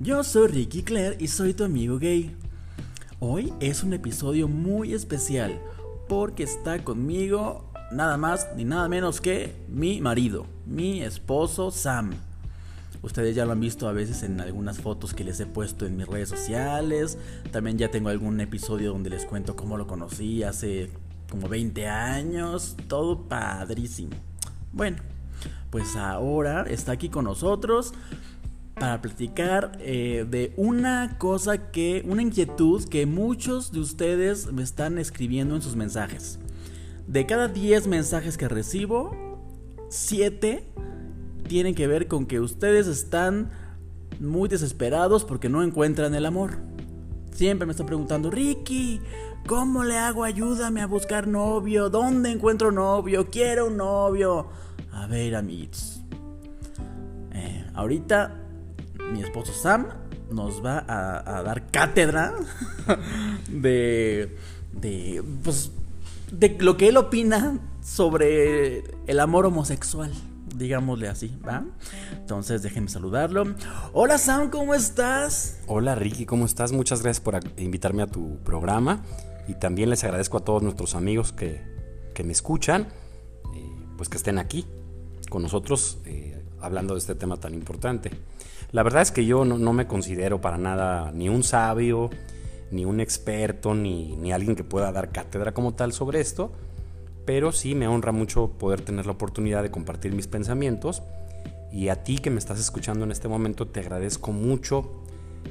Yo soy Ricky Claire y soy tu amigo gay. Hoy es un episodio muy especial porque está conmigo nada más ni nada menos que mi marido, mi esposo Sam. Ustedes ya lo han visto a veces en algunas fotos que les he puesto en mis redes sociales. También ya tengo algún episodio donde les cuento cómo lo conocí hace como 20 años. Todo padrísimo. Bueno, pues ahora está aquí con nosotros para platicar eh, de una cosa que, una inquietud que muchos de ustedes me están escribiendo en sus mensajes. De cada 10 mensajes que recibo, 7 tienen que ver con que ustedes están muy desesperados porque no encuentran el amor. Siempre me están preguntando, Ricky, ¿cómo le hago? Ayúdame a buscar novio. ¿Dónde encuentro novio? Quiero un novio. A ver, amigos. Eh, ahorita mi esposo Sam nos va a, dar cátedra de, de, pues, de lo que él opina sobre el amor homosexual. Digámosle así, ¿va? Entonces déjenme saludarlo. Hola Sam, ¿cómo estás? Hola Ricky, ¿cómo estás? Muchas gracias por invitarme a tu programa. Y también les agradezco a todos nuestros amigos que, que me escuchan, eh, pues que estén aquí con nosotros eh, hablando de este tema tan importante. La verdad es que yo no, me considero para nada ni un sabio, ni un experto, ni, alguien que pueda dar cátedra como tal sobre esto, pero sí me honra mucho poder tener la oportunidad de compartir mis pensamientos. Y a ti que me estás escuchando en este momento te agradezco mucho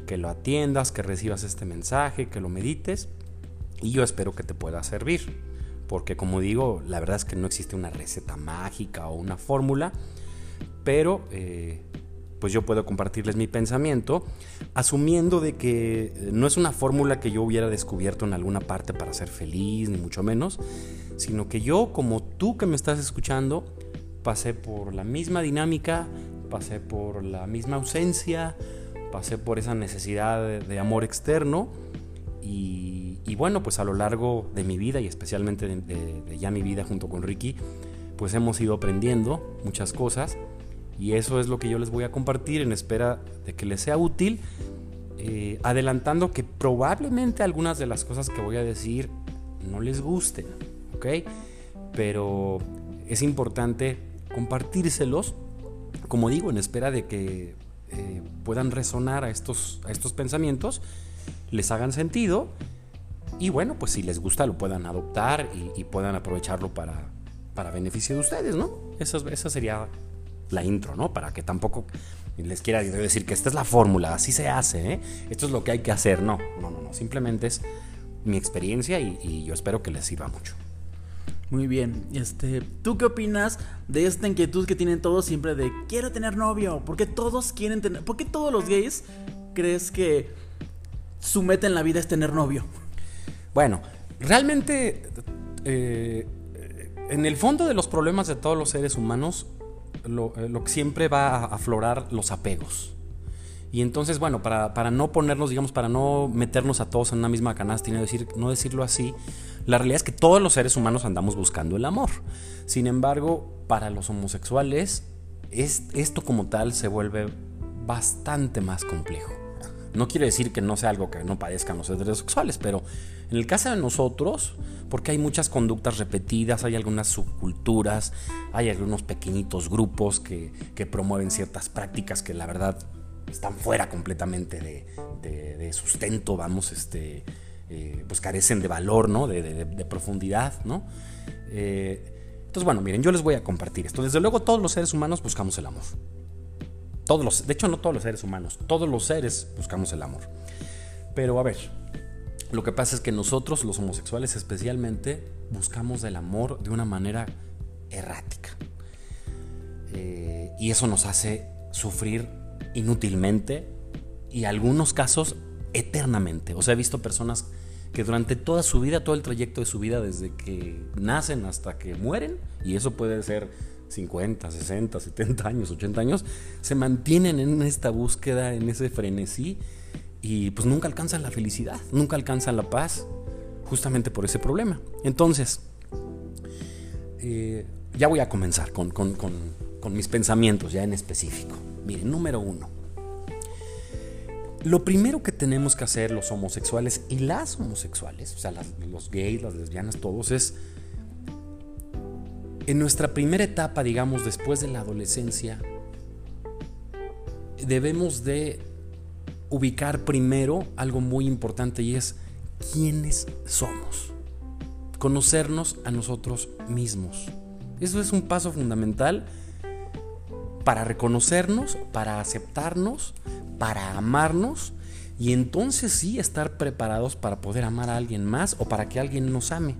que lo atiendas, que recibas este mensaje, que lo medites y yo espero que te pueda servir. Porque como digo, la verdad es que no existe una receta mágica o una fórmula, pero eh, pues yo puedo compartirles mi pensamiento, asumiendo de que eh, no es una fórmula que yo hubiera descubierto en alguna parte para ser feliz, ni mucho menos, sino que yo, como tú que me estás escuchando, pasé por la misma dinámica, pasé por la misma ausencia, pasé por esa necesidad de, amor externo y, bueno, pues a lo largo de mi vida y especialmente de ya mi vida junto con Ricky, pues hemos ido aprendiendo muchas cosas y eso es lo que yo les voy a compartir en espera de que les sea útil, eh, adelantando que probablemente algunas de las cosas que voy a decir no les gusten, ¿ok? Pero es importante compartírselos, como digo, en espera de que eh, puedan resonar a estos, a estos pensamientos, les hagan sentido y bueno, pues si les gusta lo puedan adoptar y, puedan aprovecharlo para, para beneficio de ustedes, ¿no? Eso, esa sería la intro, ¿no? Para que tampoco les quiera decir que esta es la fórmula, así se hace, ¿eh? Esto es lo que hay que hacer. No, no, no, no. Simplemente es mi experiencia y, yo espero que les sirva mucho. Muy bien, este, ¿tú qué opinas de esta inquietud que tienen todos siempre de quiero tener novio? ¿Por qué todos quieren tener, por qué todos los gays crees que su meta en la vida es tener novio? Bueno, realmente eh, en el fondo de los problemas de todos los seres humanos lo, eh, lo, que siempre va a aflorar los apegos. Y entonces, bueno, para, para, no ponernos, digamos, para no meternos a todos en una misma canasta y no, decir, no decirlo así, la realidad es que todos los seres humanos andamos buscando el amor. Sin embargo, para los homosexuales, es, esto como tal se vuelve bastante más complejo. No quiere decir que no sea algo que no padezcan los heterosexuales, pero en el caso de nosotros, porque hay muchas conductas repetidas, hay algunas subculturas, hay algunos pequeñitos grupos que, promueven ciertas prácticas que la verdad están fuera completamente de, sustento, vamos, este, eh, pues carecen de valor, ¿no? De, profundidad, ¿no? Eh, entonces, bueno, miren, yo les voy a compartir esto. Desde luego, todos los seres humanos buscamos el amor. Todos los, de hecho, no todos los seres humanos, todos los seres buscamos el amor. Pero a ver, lo que pasa es que nosotros, los homosexuales especialmente, buscamos el amor de una manera errática. Eh, y eso nos hace sufrir inútilmente y algunos casos eternamente. O sea, he visto personas que durante toda su vida, todo el trayecto de su vida, desde que nacen hasta que mueren, y eso puede ser 50, 60, 70 años, 80 años, se mantienen en esta búsqueda, en ese frenesí y pues nunca alcanzan la felicidad, nunca alcanzan la paz, justamente por ese problema. Entonces, eh, ya voy a comenzar con, mis pensamientos ya en específico. Miren, número uno. Lo primero que tenemos que hacer los homosexuales y las homosexuales, o sea, los gays, las lesbianas, todos, es en nuestra primera etapa, digamos, después de la adolescencia, debemos de ubicar primero algo muy importante y es quiénes somos. Conocernos a nosotros mismos. Eso es un paso fundamental para reconocernos, para aceptarnos, para amarnos y entonces sí estar preparados para poder amar a alguien más o para que alguien nos ame.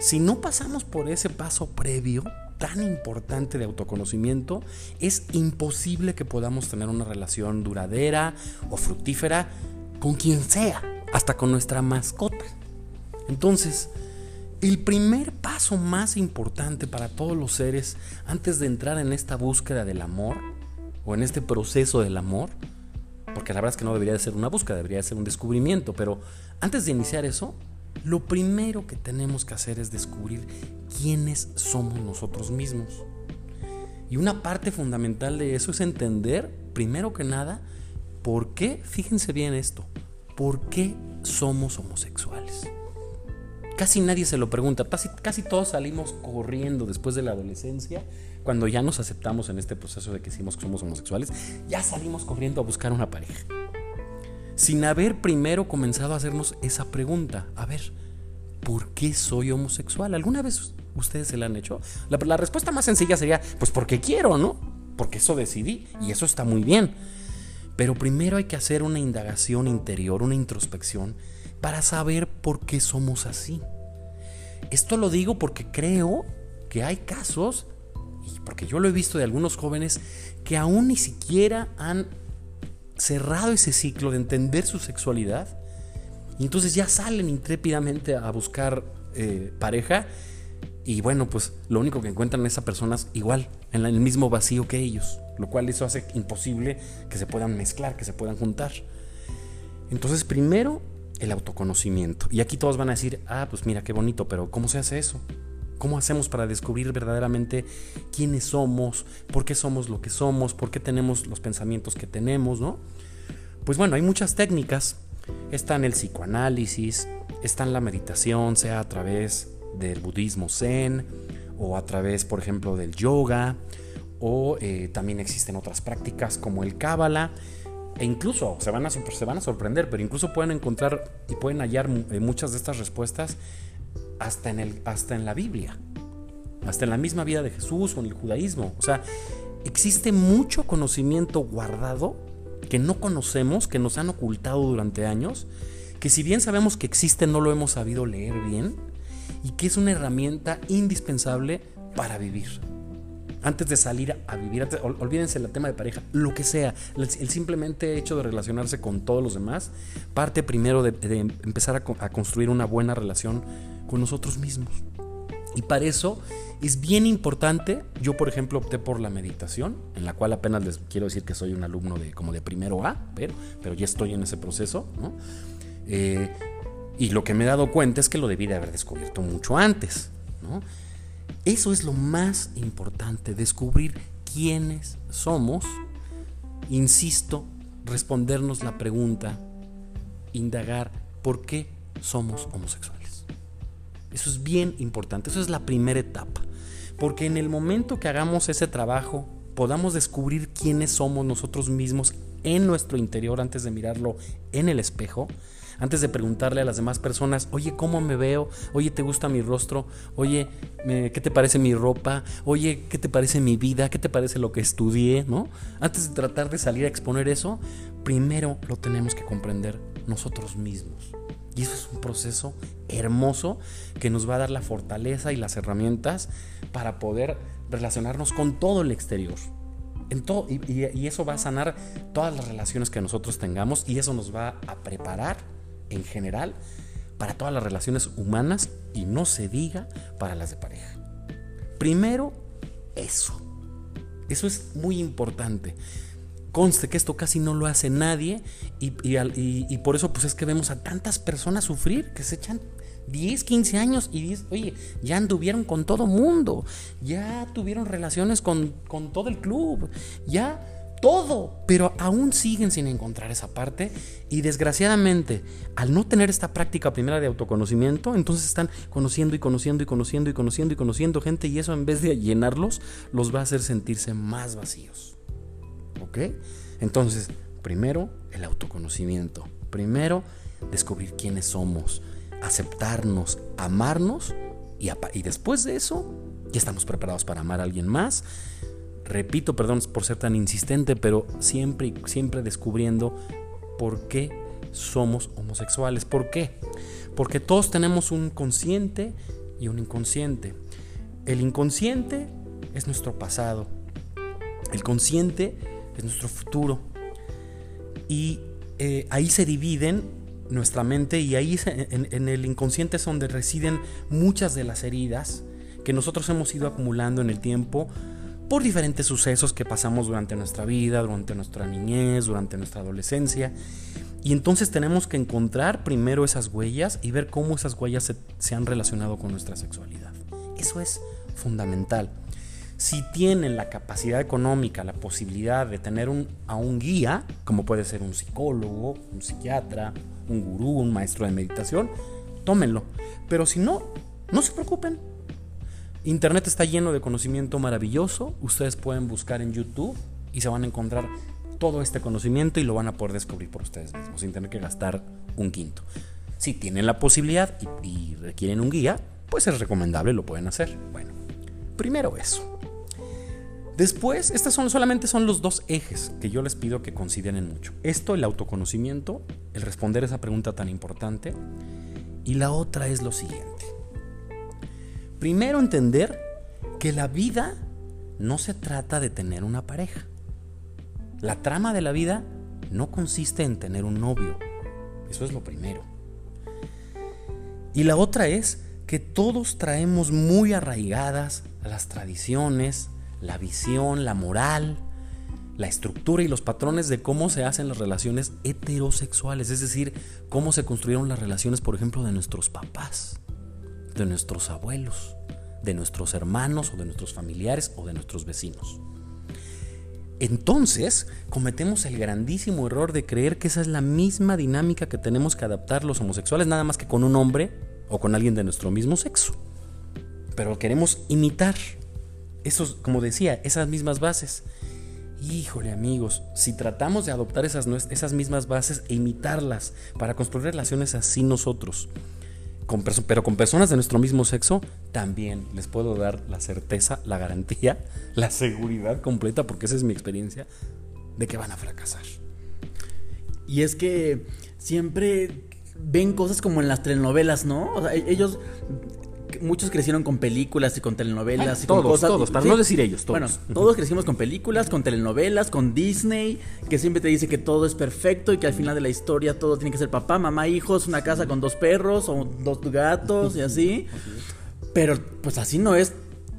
Si no pasamos por ese paso previo tan importante de autoconocimiento, es imposible que podamos tener una relación duradera o fructífera con quien sea, hasta con nuestra mascota. Entonces, el primer paso más importante para todos los seres antes de entrar en esta búsqueda del amor o en este proceso del amor, porque la verdad es que no debería de ser una búsqueda, debería de ser un descubrimiento, pero antes de iniciar eso, lo primero que tenemos que hacer es descubrir quiénes somos nosotros mismos. Y una parte fundamental de eso es entender, primero que nada, por qué, fíjense bien esto, por qué somos homosexuales. Casi nadie se lo pregunta, casi, casi todos salimos corriendo después de la adolescencia, cuando ya nos aceptamos en este proceso de que decimos que somos homosexuales, ya salimos corriendo a buscar una pareja sin haber primero comenzado a hacernos esa pregunta. A ver, ¿por qué soy homosexual? ¿Alguna vez ustedes se la han hecho? La, respuesta más sencilla sería, pues porque quiero, ¿no? Porque eso decidí y eso está muy bien. Pero primero hay que hacer una indagación interior, una introspección, para saber por qué somos así. Esto lo digo porque creo que hay casos, porque yo lo he visto de algunos jóvenes, que aún ni siquiera han cerrado ese ciclo de entender su sexualidad y entonces ya salen intrépidamente a buscar eh, pareja y bueno, pues lo único que encuentran es a personas igual, en el mismo vacío que ellos, lo cual eso hace imposible que se puedan mezclar, que se puedan juntar. Entonces, primero, el autoconocimiento. Y aquí todos van a decir, ah, pues mira, qué bonito, pero ¿cómo se hace eso? ¿Cómo hacemos para descubrir verdaderamente quiénes somos, por qué somos lo que somos, por qué tenemos los pensamientos que tenemos, ¿no? Pues bueno, hay muchas técnicas. Está en el psicoanálisis, está en la meditación, sea a través del budismo zen o a través, por ejemplo, del yoga, o eh, también existen otras prácticas como el cábala, e incluso se van, a, se van a sorprender, pero incluso pueden encontrar y pueden hallar eh, muchas de estas respuestas hasta en, el, hasta en la Biblia, hasta en la misma vida de Jesús o en el judaísmo. O sea, existe mucho conocimiento guardado que no conocemos, que nos han ocultado durante años, que si bien sabemos que existe, no lo hemos sabido leer bien y que es una herramienta indispensable para vivir. Antes de salir a vivir, olvídense el tema de pareja, lo que sea, el, simplemente hecho de relacionarse con todos los demás, parte primero de, empezar a construir una buena relación con nosotros mismos. Y para eso es bien importante, yo por ejemplo opté por la meditación, en la cual apenas les quiero decir que soy un alumno de como de primero A, pero, pero ya estoy en ese proceso, eh, y lo que me he dado cuenta es que lo debí de haber descubierto mucho antes, Eso es lo más importante, descubrir quiénes somos, insisto, respondernos la pregunta, indagar por qué somos homosexuales. Eso es bien importante, eso es la primera etapa. Porque en el momento que hagamos ese trabajo, podamos descubrir quiénes somos nosotros mismos en nuestro interior antes de mirarlo en el espejo, antes de preguntarle a las demás personas, oye, ¿cómo me veo? Oye, ¿te gusta mi rostro? Oye, ¿qué te parece mi ropa? Oye, ¿qué te parece mi vida? ¿Qué te parece lo que estudié? ¿No? Antes de tratar de salir a exponer eso, primero lo tenemos que comprender nosotros mismos. Y eso es un proceso hermoso que nos va a dar la fortaleza y las herramientas para poder relacionarnos con todo el exterior. En todo, y, eso va a sanar todas las relaciones que nosotros tengamos y eso nos va a preparar en general para todas las relaciones humanas y no se diga para las de pareja. Primero, eso. Eso es muy importante. Conste que esto casi no lo hace nadie y, y, por eso pues es que vemos a tantas personas sufrir que se echan 10, 15 años y dices, oye, ya anduvieron con todo mundo, ya tuvieron relaciones con, con todo el club, ya todo, pero aún siguen sin encontrar esa parte y desgraciadamente al no tener esta práctica primera de autoconocimiento, entonces están conociendo y conociendo y conociendo y conociendo y conociendo gente y eso en vez de llenarlos los va a hacer sentirse más vacíos. ¿Ok? Entonces, primero el autoconocimiento, primero descubrir quiénes somos, aceptarnos, amarnos y, después de eso ya estamos preparados para amar a alguien más repito, perdón por ser tan insistente, pero siempre, siempre descubriendo por qué somos homosexuales. ¿Por qué? Porque todos tenemos un consciente y un inconsciente. El inconsciente es nuestro pasado. El consciente es nuestro futuro. Y eh, ahí se dividen nuestra mente y ahí en, en el inconsciente es donde residen muchas de las heridas que nosotros hemos ido acumulando en el tiempo por diferentes sucesos que pasamos durante nuestra vida, durante nuestra niñez, durante nuestra adolescencia. Y entonces tenemos que encontrar primero esas huellas y ver cómo esas huellas se, han relacionado con nuestra sexualidad. Eso es fundamental. Si tienen la capacidad económica, la posibilidad de tener a un guía, como puede ser un psicólogo, un psiquiatra, un gurú, un maestro de meditación, tómenlo. Pero si no, no se preocupen, Internet está lleno de conocimiento maravilloso. Ustedes pueden buscar en YouTube y se van a encontrar todo este conocimiento y lo van a poder descubrir por ustedes mismos sin tener que gastar un quinto. Si tienen la posibilidad y, requieren un guía, pues es recomendable, lo pueden hacer. Bueno, primero eso. Después, estos son, solamente son los dos ejes que yo les pido que consideren mucho. Esto, el autoconocimiento, el responder esa pregunta tan importante. Y la otra es lo siguiente. Primero entender que la vida no se trata de tener una pareja. La trama de la vida no consiste en tener un novio. Eso es lo primero. Y la otra es que todos traemos muy arraigadas las tradiciones, la visión, la moral, la estructura y los patrones de cómo se hacen las relaciones heterosexuales, es decir, cómo se construyeron las relaciones, por ejemplo, de nuestros papás de nuestros abuelos, de nuestros hermanos o de nuestros familiares o de nuestros vecinos. Entonces cometemos el grandísimo error de creer que esa es la misma dinámica que tenemos que adaptar los homosexuales, nada más que con un hombre o con alguien de nuestro mismo sexo. Pero queremos imitar esos, como decía, esas mismas bases. Híjole amigos, si tratamos de adoptar esas, esas mismas bases e imitarlas para construir relaciones así nosotros, pero con personas de nuestro mismo sexo, también les puedo dar la certeza, la garantía, la seguridad completa, porque esa es mi experiencia, de que van a fracasar. Y es que siempre ven cosas como en las telenovelas, ¿no? E-, ellos muchos crecieron con películas y con telenovelas y todos, con cosas. Todos, para no decir ellos, todos. Bueno, todos crecimos con películas, con telenovelas, con Disney, que siempre te dice que todo es perfecto y que al final de la historia todo tiene que ser papá, mamá, hijos, una casa con dos perros o dos gatos y así. Pero pues así no es.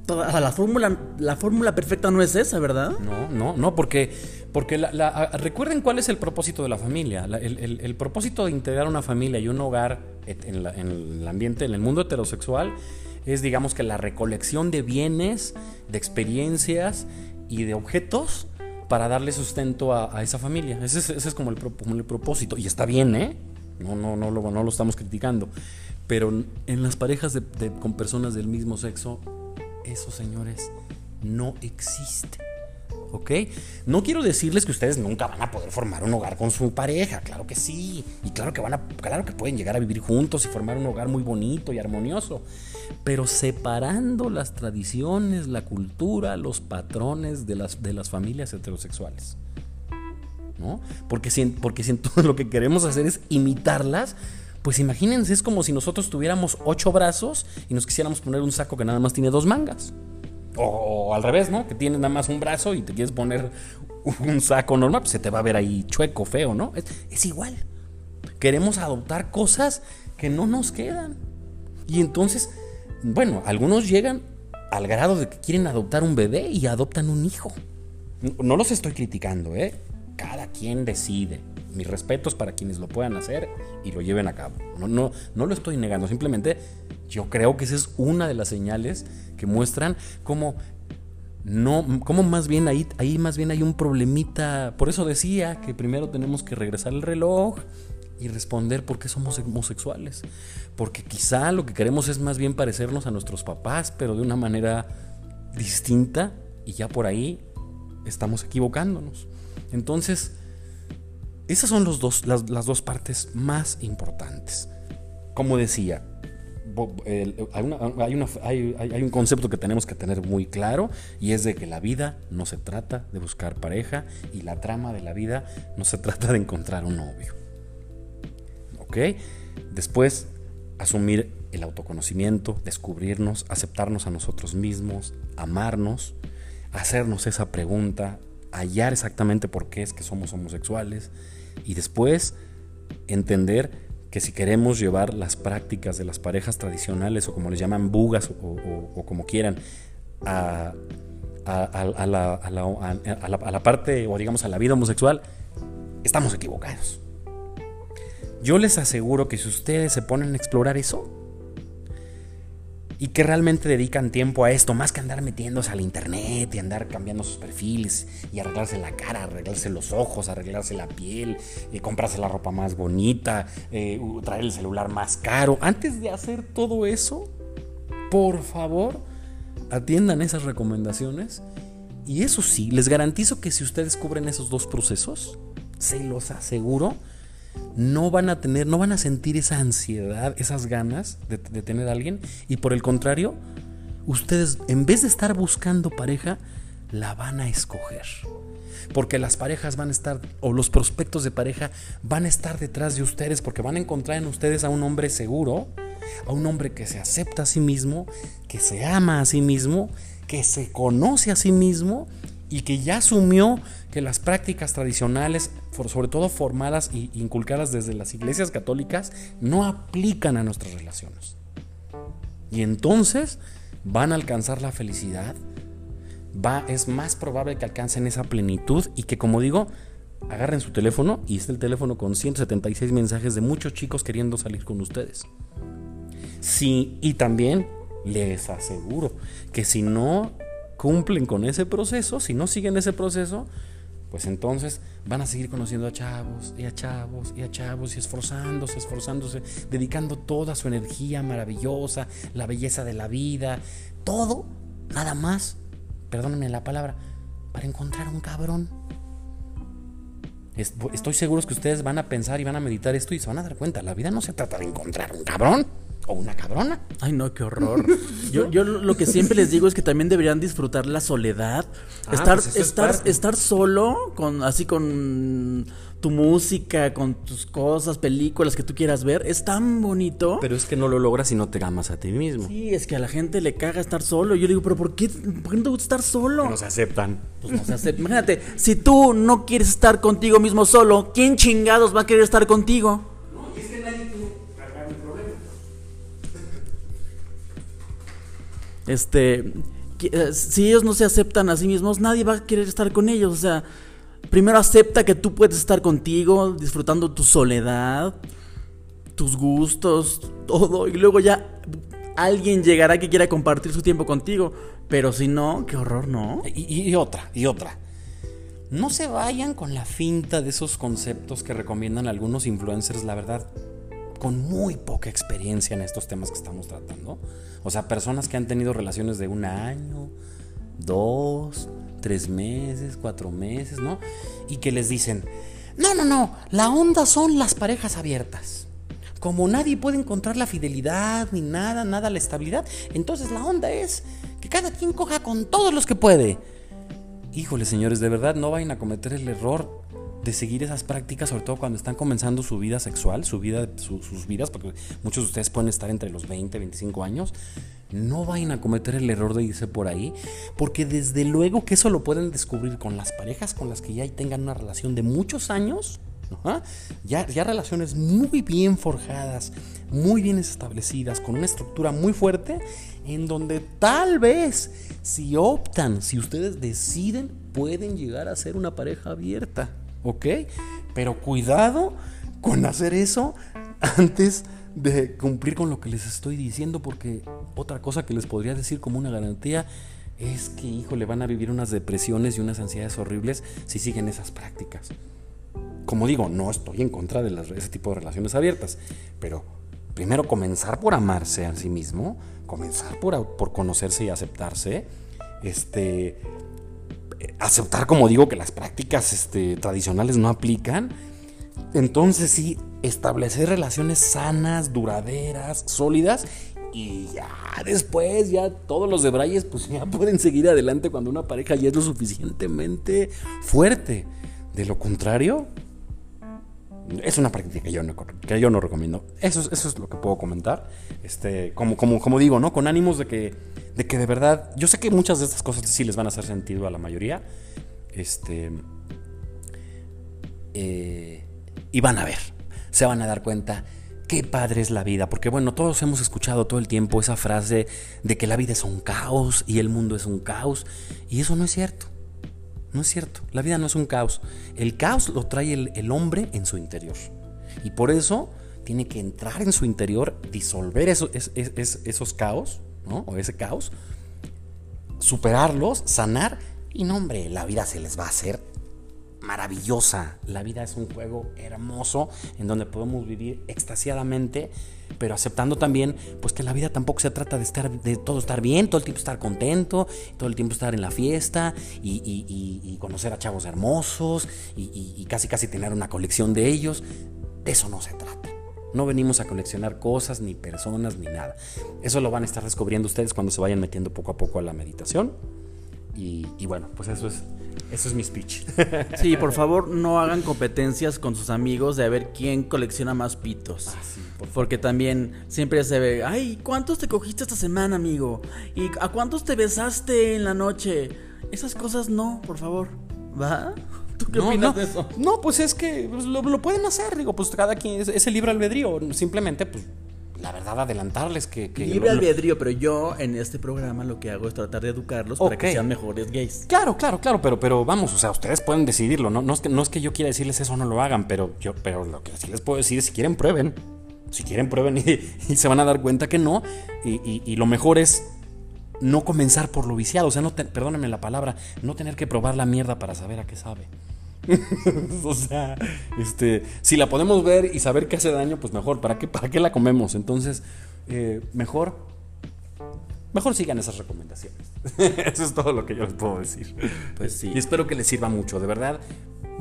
La fórmula la fórmula perfecta no es esa, ¿verdad? No, no, no, porque porque la, recuerden cuál es el propósito de la familia. el, propósito de integrar una familia y un hogar en, en, el ambiente, en el mundo heterosexual, es digamos que la recolección de bienes, de experiencias y de objetos para darle sustento a, esa familia. Ese es, como, el, el, propósito. Y está bien, ¿eh? No, no, no, lo, no lo estamos criticando. Pero en las parejas con personas del mismo sexo, esos señores no existen. ¿ok? No quiero decirles que ustedes nunca van a poder formar un hogar con su pareja, claro que sí, y claro que van a, claro que pueden llegar a vivir juntos y formar un hogar muy bonito y armonioso, pero separando las tradiciones, la cultura, los patrones de las, de las familias heterosexuales. ¿No? Porque si, porque si todo lo que queremos hacer es imitarlas, pues imagínense, es como si nosotros tuviéramos ocho brazos y nos quisiéramos poner un saco que nada más tiene dos mangas. O, al revés, ¿no? Que tienes nada más un brazo y te quieres poner un saco normal, pues se te va a ver ahí chueco, feo, ¿no? Es, igual. Queremos adoptar cosas que no nos quedan. Y entonces, bueno, algunos llegan al grado de que quieren adoptar un bebé y adoptan un hijo. No los estoy criticando, ¿eh? Cada quien decide. Mis respetos para quienes lo puedan hacer y lo lleven a cabo. No, no, no lo estoy negando, simplemente yo creo que esa es una de las señales que muestran cómo no, como más bien ahí, ahí más bien hay un problemita. Por eso decía que primero tenemos que regresar el reloj y responder por qué somos homosexuales. Porque quizá lo que queremos es más bien parecernos a nuestros papás, pero de una manera distinta y ya por ahí estamos equivocándonos. Entonces, esas son dos, las, dos partes más importantes. Como decía, hay, un concepto que tenemos que tener muy claro y es de que la vida no se trata de buscar pareja y la trama de la vida no se trata de encontrar un novio. ¿Ok? Después, asumir el autoconocimiento, descubrirnos, aceptarnos a nosotros mismos, amarnos, hacernos esa pregunta, hallar exactamente por qué es que somos homosexuales y después entender que si queremos llevar las prácticas de las parejas tradicionales o como les llaman bugas o, como quieran a, la, parte o digamos a la vida homosexual, estamos equivocados. Yo les aseguro que si ustedes se ponen a explorar eso, y que realmente dedican tiempo a esto, más que andar metiéndose al internet y andar cambiando sus perfiles y arreglarse la cara, arreglarse los ojos, arreglarse la piel, eh, comprarse la ropa más bonita, eh, traer el celular más caro. Antes de hacer todo eso, por favor, atiendan esas recomendaciones. Y eso sí, les garantizo que si ustedes cubren esos dos procesos, se los aseguro, no van a tener, no van a sentir esa ansiedad, esas ganas de, tener a alguien. Y por el contrario, ustedes, en vez de estar buscando pareja, la van a escoger. Porque las parejas van a estar, o los prospectos de pareja van a estar detrás de ustedes, porque van a encontrar en ustedes a un hombre seguro, a un hombre que se acepta a sí mismo, que se ama a sí mismo, que se conoce a sí mismo y que ya asumió que las prácticas tradicionales, sobre todo formadas e inculcadas desde las iglesias católicas, no aplican a nuestras relaciones. Y entonces van a alcanzar la felicidad, va, es más probable que alcancen esa plenitud y que como digo, agarren su teléfono y está el teléfono con 176 mensajes de muchos chicos queriendo salir con ustedes. Sí, y también les aseguro que si no cumplen con ese proceso, si no siguen ese proceso, pues entonces van a seguir conociendo a chavos y a chavos y a chavos y esforzándose, esforzándose, dedicando toda su energía maravillosa, la belleza de la vida, todo, nada más, perdónenme la palabra, para encontrar un cabrón. Estoy seguro que ustedes van a pensar y van a meditar esto y se van a dar cuenta, la vida no se trata de encontrar un cabrón o una cabrona. Ay, no, qué horror. Yo, yo lo que siempre les digo es que también deberían disfrutar la soledad. Ah, estar, pues estar, estar solo, con, así con tu música, con tus cosas, películas que tú quieras ver, es tan bonito. Pero es que no lo logras si no te amas a ti mismo. Sí, es que a la gente le caga estar solo. Yo le digo, pero ¿por qué, por qué no te gusta estar solo? No se aceptan. Pues no se aceptan. Imagínate, si tú no quieres estar contigo mismo solo, ¿quién chingados va a querer estar contigo? Este, eh, si ellos no se aceptan a sí mismos, nadie va a querer estar con ellos. O sea, primero acepta que tú puedes estar contigo, disfrutando tu soledad, tus gustos, todo. Y luego ya alguien llegará que quiera compartir su tiempo contigo. Pero si no, qué horror, ¿no? y otra, y otra. No se vayan con la finta de esos conceptos que recomiendan algunos influencers, la verdad, con muy poca experiencia en estos temas que estamos tratando. O sea, personas que han tenido relaciones de un año, dos, tres meses, cuatro meses, ¿no? Y que les dicen, no, no, no, la onda son las parejas abiertas. Como nadie puede encontrar la fidelidad, ni nada, nada la estabilidad, entonces la onda es que cada quien coja con todos los que puede. Híjole, señores, de verdad no vayan a cometer el error de seguir esas prácticas, sobre todo cuando están comenzando su vida sexual, su vida, sus vidas, porque muchos de ustedes pueden estar entre los 20, 25 años, no vayan a cometer el error de irse por ahí, porque desde luego que eso lo pueden descubrir con las parejas con las que ya tengan una relación de muchos años, ya, ya relaciones muy bien forjadas, muy bien establecidas, con una estructura muy fuerte, en donde tal vez si optan, si ustedes deciden, pueden llegar a ser una pareja abierta. ¿Ok? Pero cuidado con hacer eso antes de cumplir con lo que les estoy diciendo, porque otra cosa que les podría decir como una garantía es que, hijo, le van a vivir unas depresiones y unas ansiedades horribles si siguen esas prácticas. Como digo, no estoy en contra de, ese tipo de relaciones abiertas, pero primero comenzar por amarse a sí mismo, comenzar por, por conocerse y aceptarse, este, aceptar, como digo, que las prácticas este, tradicionales no aplican, entonces sí, establecer relaciones sanas, duraderas, sólidas y ya después, ya todos los de Brayes, pues ya pueden seguir adelante cuando una pareja ya es lo suficientemente fuerte. De lo contrario, es una práctica que yo no, que yo no recomiendo. Eso, eso es lo que puedo comentar. Este, como, como, como digo, ¿no? Con ánimos de que, de que de verdad. Yo sé que muchas de estas cosas sí les van a hacer sentido a la mayoría. Este. Eh, y van a ver. Se van a dar cuenta qué padre es la vida. Porque bueno, todos hemos escuchado todo el tiempo esa frase de que la vida es un caos y el mundo es un caos. Y eso no es cierto. No es cierto. La vida no es un caos. El caos lo trae el, hombre en su interior. Y por eso tiene que entrar en su interior, disolver esos caos, ¿no? O ese caos, superarlos, sanar. Y no, hombre, la vida se les va a hacer maravillosa. La vida es un juego hermoso en donde podemos vivir extasiadamente, pero aceptando también pues que la vida tampoco se trata de estar de todo estar bien, todo el tiempo estar contento, todo el tiempo estar en la fiesta y, conocer a chavos hermosos y, casi casi tener una colección de ellos. De eso no se trata. No venimos a coleccionar cosas, ni personas, ni nada. Eso lo van a estar descubriendo ustedes cuando se vayan metiendo poco a poco a la meditación. Y, y bueno, pues eso es eso es mi speech. Sí, por favor, no hagan competencias con sus amigos de a ver quién colecciona más pitos. Ah, Porque también siempre se ve, ay, ¿cuántos te cogiste esta semana, amigo? ¿Y a cuántos te besaste en la noche? Esas cosas no, por favor. ¿Va? ¿Tú qué opinas de eso? No, pues es que pues, lo, pueden hacer, digo, pues cada quien es, es el libre albedrío. Simplemente, pues la verdad, adelantarles que... Libre albedrío, pero yo en este programa lo que hago es tratar de educarlos para que sean mejores gays. Claro, claro, claro, pero, pero vamos, o sea, ustedes pueden decidirlo, ¿no? No es, que, no es que yo quiera decirles eso, no lo hagan, pero, yo, pero lo que sí les puedo decir es si quieren, prueben. Si quieren, prueben y, se van a dar cuenta que no. Y, lo mejor es no comenzar por lo viciado, o sea, no perdónenme la palabra, no tener que probar la mierda para saber a qué sabe. o sea, este, si la podemos ver y saber que hace daño, pues mejor. ¿Para qué, para qué la comemos? Entonces, eh, mejor, mejor sigan esas recomendaciones. Eso es todo lo que yo les puedo decir. Pues sí. Y espero que les sirva mucho, de verdad.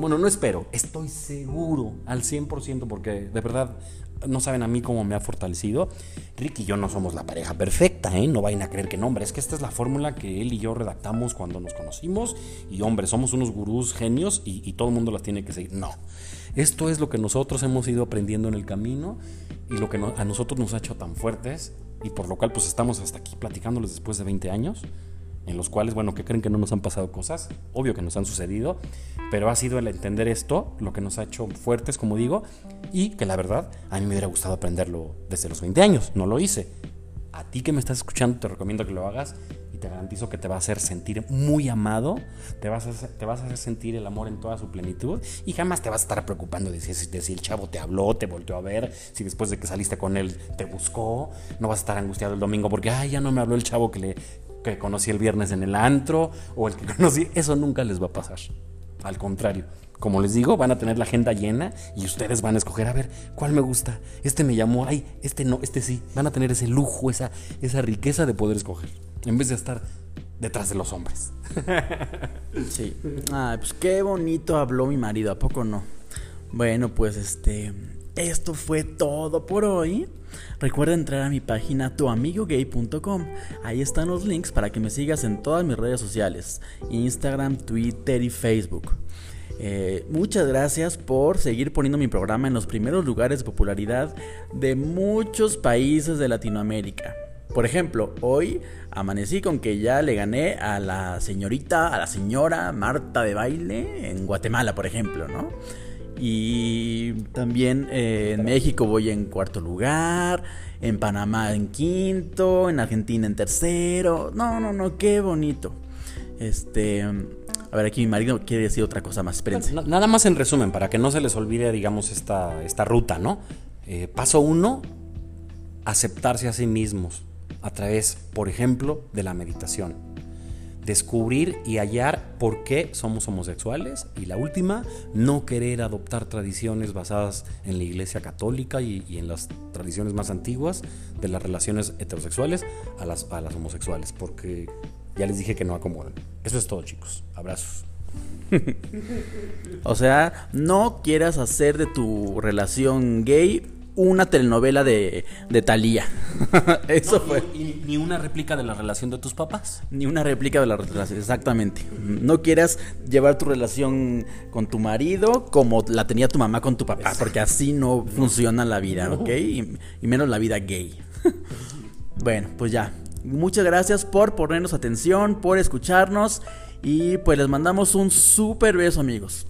Bueno, no espero, estoy seguro al 100% porque de verdad no saben a mí cómo me ha fortalecido. Rick y yo no somos la pareja perfecta, ¿eh? No vayan a creer que no, hombre. Es que esta es la fórmula que él y yo redactamos cuando nos conocimos. Y hombre, somos unos gurús genios y, todo el mundo las tiene que seguir. No. Esto es lo que nosotros hemos ido aprendiendo en el camino y lo que a nosotros nos ha hecho tan fuertes y por lo cual pues estamos hasta aquí platicándoles después de 20 años en los cuales, bueno, que creen que no nos han pasado cosas, obvio que nos han sucedido, pero ha sido el entender esto lo que nos ha hecho fuertes, como digo, y que la verdad a mí me hubiera gustado aprenderlo desde los 20 años, no lo hice. A ti que me estás escuchando te recomiendo que lo hagas y te garantizo que te va a hacer sentir muy amado, te vas a hacer, te vas a hacer sentir el amor en toda su plenitud y jamás te vas a estar preocupando de si, de si el chavo te habló, te volteó a ver, si después de que saliste con él te buscó, no vas a estar angustiado el domingo porque, ay, ya no me habló el chavo que le, que conocí el viernes en el antro o el que conocí, eso nunca les va a pasar. Al contrario, como les digo, van a tener la agenda llena y ustedes van a escoger, a ver, ¿cuál me gusta? Este me llamó, ay, este no, este sí. Van a tener ese lujo, esa, esa riqueza de poder escoger, en vez de estar detrás de los hombres. Sí. Ay, pues qué bonito habló mi marido, ¿a poco no? Bueno, pues este, esto fue todo por hoy. Recuerda entrar a mi página tuamigogay.com. Ahí están los links para que me sigas en todas mis redes sociales, Instagram, Twitter y Facebook. Eh, muchas gracias por seguir poniendo mi programa en los primeros lugares de popularidad de muchos países de Latinoamérica. Por ejemplo, hoy amanecí con que ya le gané a la señorita, a la señora Marta de baile en Guatemala, por ejemplo, ¿no? Y también eh, en México voy en cuarto lugar, en Panamá en quinto, en Argentina en tercero. No, no, no, qué bonito. Este, a ver, aquí mi marido quiere decir otra cosa más. Espérense. Nada más en resumen, para que no se les olvide, digamos, esta, esta ruta, ¿no? Eh, paso uno, aceptarse a sí mismos a través, por ejemplo, de la meditación. Descubrir y hallar por qué somos homosexuales. Y la última, no querer adoptar tradiciones basadas en la Iglesia Católica y, en las tradiciones más antiguas de las relaciones heterosexuales a las, a las homosexuales, porque ya les dije que no acomodan. Eso es todo, chicos. Abrazos. o sea, no quieras hacer de tu relación gay una telenovela de, de Thalía. Eso fue. Ni, una réplica de la relación de tus papás. Ni una réplica de la relación, exactamente. No quieras llevar tu relación con tu marido como la tenía tu mamá con tu papá, porque así no funciona la vida, ¿ok? Y, y menos la vida gay. bueno, pues ya. Muchas gracias por ponernos atención, por escucharnos. Y pues les mandamos un super beso, amigos.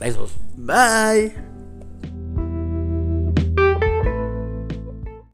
Besos. Bye.